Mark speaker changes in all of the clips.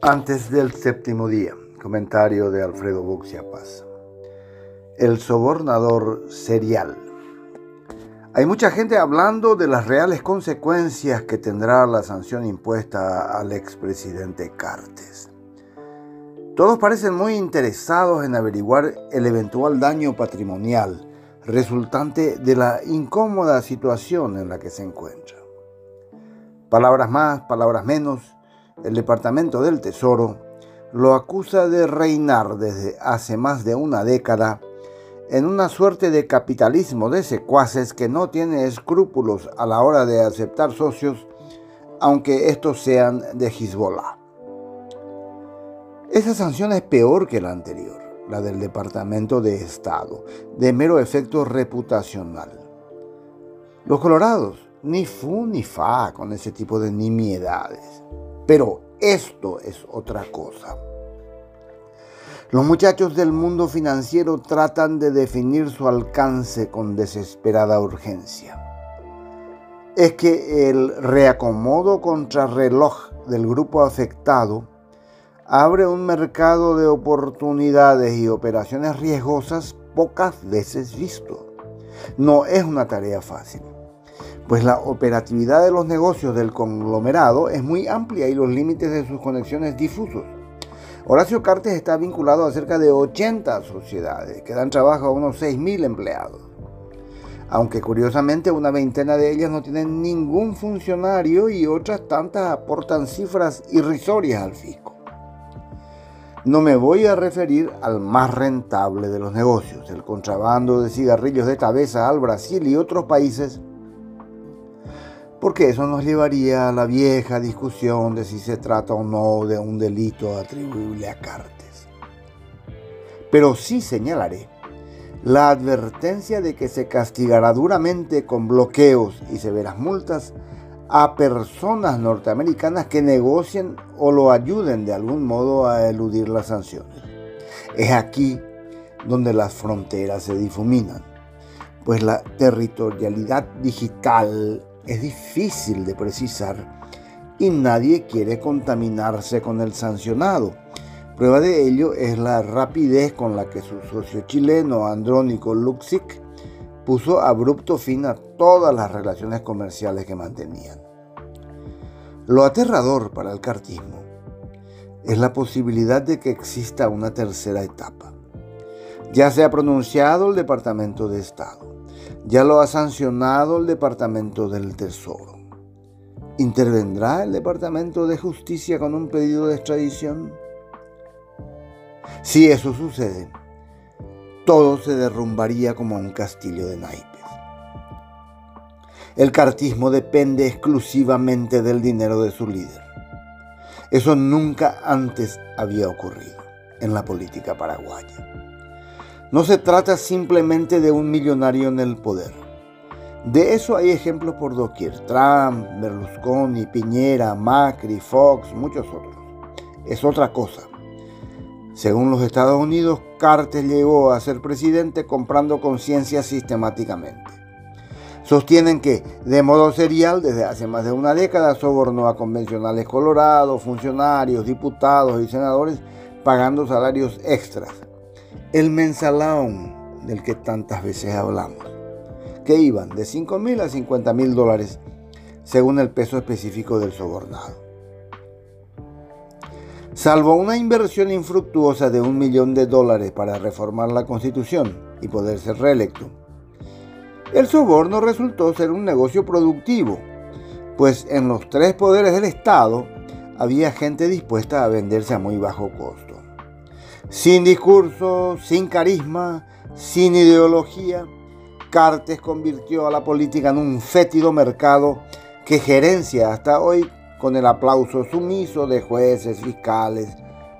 Speaker 1: Antes del séptimo día, comentario de Alfredo Buxia Paz. El sobornador serial. Hay mucha gente hablando de las reales consecuencias que tendrá la sanción impuesta al expresidente Cartes. Todos parecen muy interesados en averiguar el eventual daño patrimonial resultante de la incómoda situación en la que se encuentra. Palabras más, palabras menos, el Departamento del Tesoro lo acusa de reinar desde hace más de una década en una suerte de capitalismo de secuaces que no tiene escrúpulos a la hora de aceptar socios, aunque estos sean de Hezbollah. Esa sanción es peor que la anterior, la del Departamento de Estado, de mero efecto reputacional. Los colorados, ni fu ni fa con ese tipo de nimiedades. Pero esto es otra cosa. Los muchachos del mundo financiero tratan de definir su alcance con desesperada urgencia. Es que el reacomodo contrarreloj del grupo afectado abre un mercado de oportunidades y operaciones riesgosas pocas veces visto. No es una tarea fácil pues la operatividad de los negocios del conglomerado es muy amplia y los límites de sus conexiones difusos. Horacio Cartes está vinculado a cerca de 80 sociedades que dan trabajo a unos 6.000 empleados. Aunque curiosamente una veintena de ellas no tienen ningún funcionario y otras tantas aportan cifras irrisorias al fisco. No me voy a referir al más rentable de los negocios, el contrabando de cigarrillos de cabeza al Brasil y otros países porque eso nos llevaría a la vieja discusión de si se trata o no de un delito atribuible a Cartes. Pero sí señalaré la advertencia de que se castigará duramente con bloqueos y severas multas a personas norteamericanas que negocien o lo ayuden de algún modo a eludir las sanciones. Es aquí donde las fronteras se difuminan, pues la territorialidad digital es difícil de precisar y nadie quiere contaminarse con el sancionado. Prueba de ello es la rapidez con la que su socio chileno Andrónico Luxic puso abrupto fin a todas las relaciones comerciales que mantenían. Lo aterrador para el cartismo es la posibilidad de que exista una tercera etapa. Ya se ha pronunciado el Departamento de Estado ya lo ha sancionado el Departamento del Tesoro. ¿Intervendrá el Departamento de Justicia con un pedido de extradición? Si eso sucede, todo se derrumbaría como un castillo de naipes. El cartismo depende exclusivamente del dinero de su líder. Eso nunca antes había ocurrido en la política paraguaya. No se trata simplemente de un millonario en el poder. De eso hay ejemplos por doquier. Trump, Berlusconi, Piñera, Macri, Fox, muchos otros. Es otra cosa. Según los Estados Unidos, Carter llegó a ser presidente comprando conciencia sistemáticamente. Sostienen que, de modo serial, desde hace más de una década, sobornó a convencionales colorados, funcionarios, diputados y senadores pagando salarios extras el mensalón del que tantas veces hablamos, que iban de 5 mil a 50 mil dólares según el peso específico del sobornado. Salvo una inversión infructuosa de un millón de dólares para reformar la constitución y poder ser reelecto, el soborno resultó ser un negocio productivo, pues en los tres poderes del Estado había gente dispuesta a venderse a muy bajo costo sin discurso, sin carisma, sin ideología, Cartes convirtió a la política en un fétido mercado que gerencia hasta hoy con el aplauso sumiso de jueces, fiscales,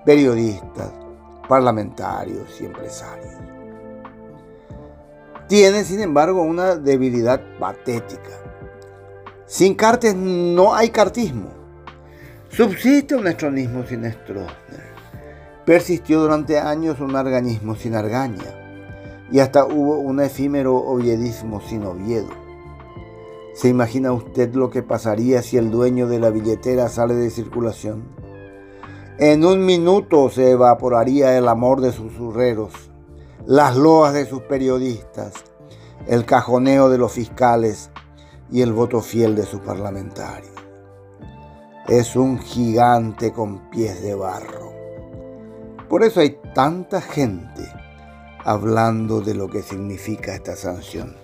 Speaker 1: periodistas, parlamentarios y empresarios. Tiene, sin embargo, una debilidad patética. Sin Cartes no hay cartismo. Subsiste un estronismo sin Stroessner. Persistió durante años un arganismo sin argaña y hasta hubo un efímero oviedismo sin Oviedo. ¿Se imagina usted lo que pasaría si el dueño de la billetera sale de circulación? En un minuto se evaporaría el amor de sus surreros, las loas de sus periodistas, el cajoneo de los fiscales y el voto fiel de sus parlamentarios. Es un gigante con pies de barro. Por eso hay tanta gente hablando de lo que significa esta sanción.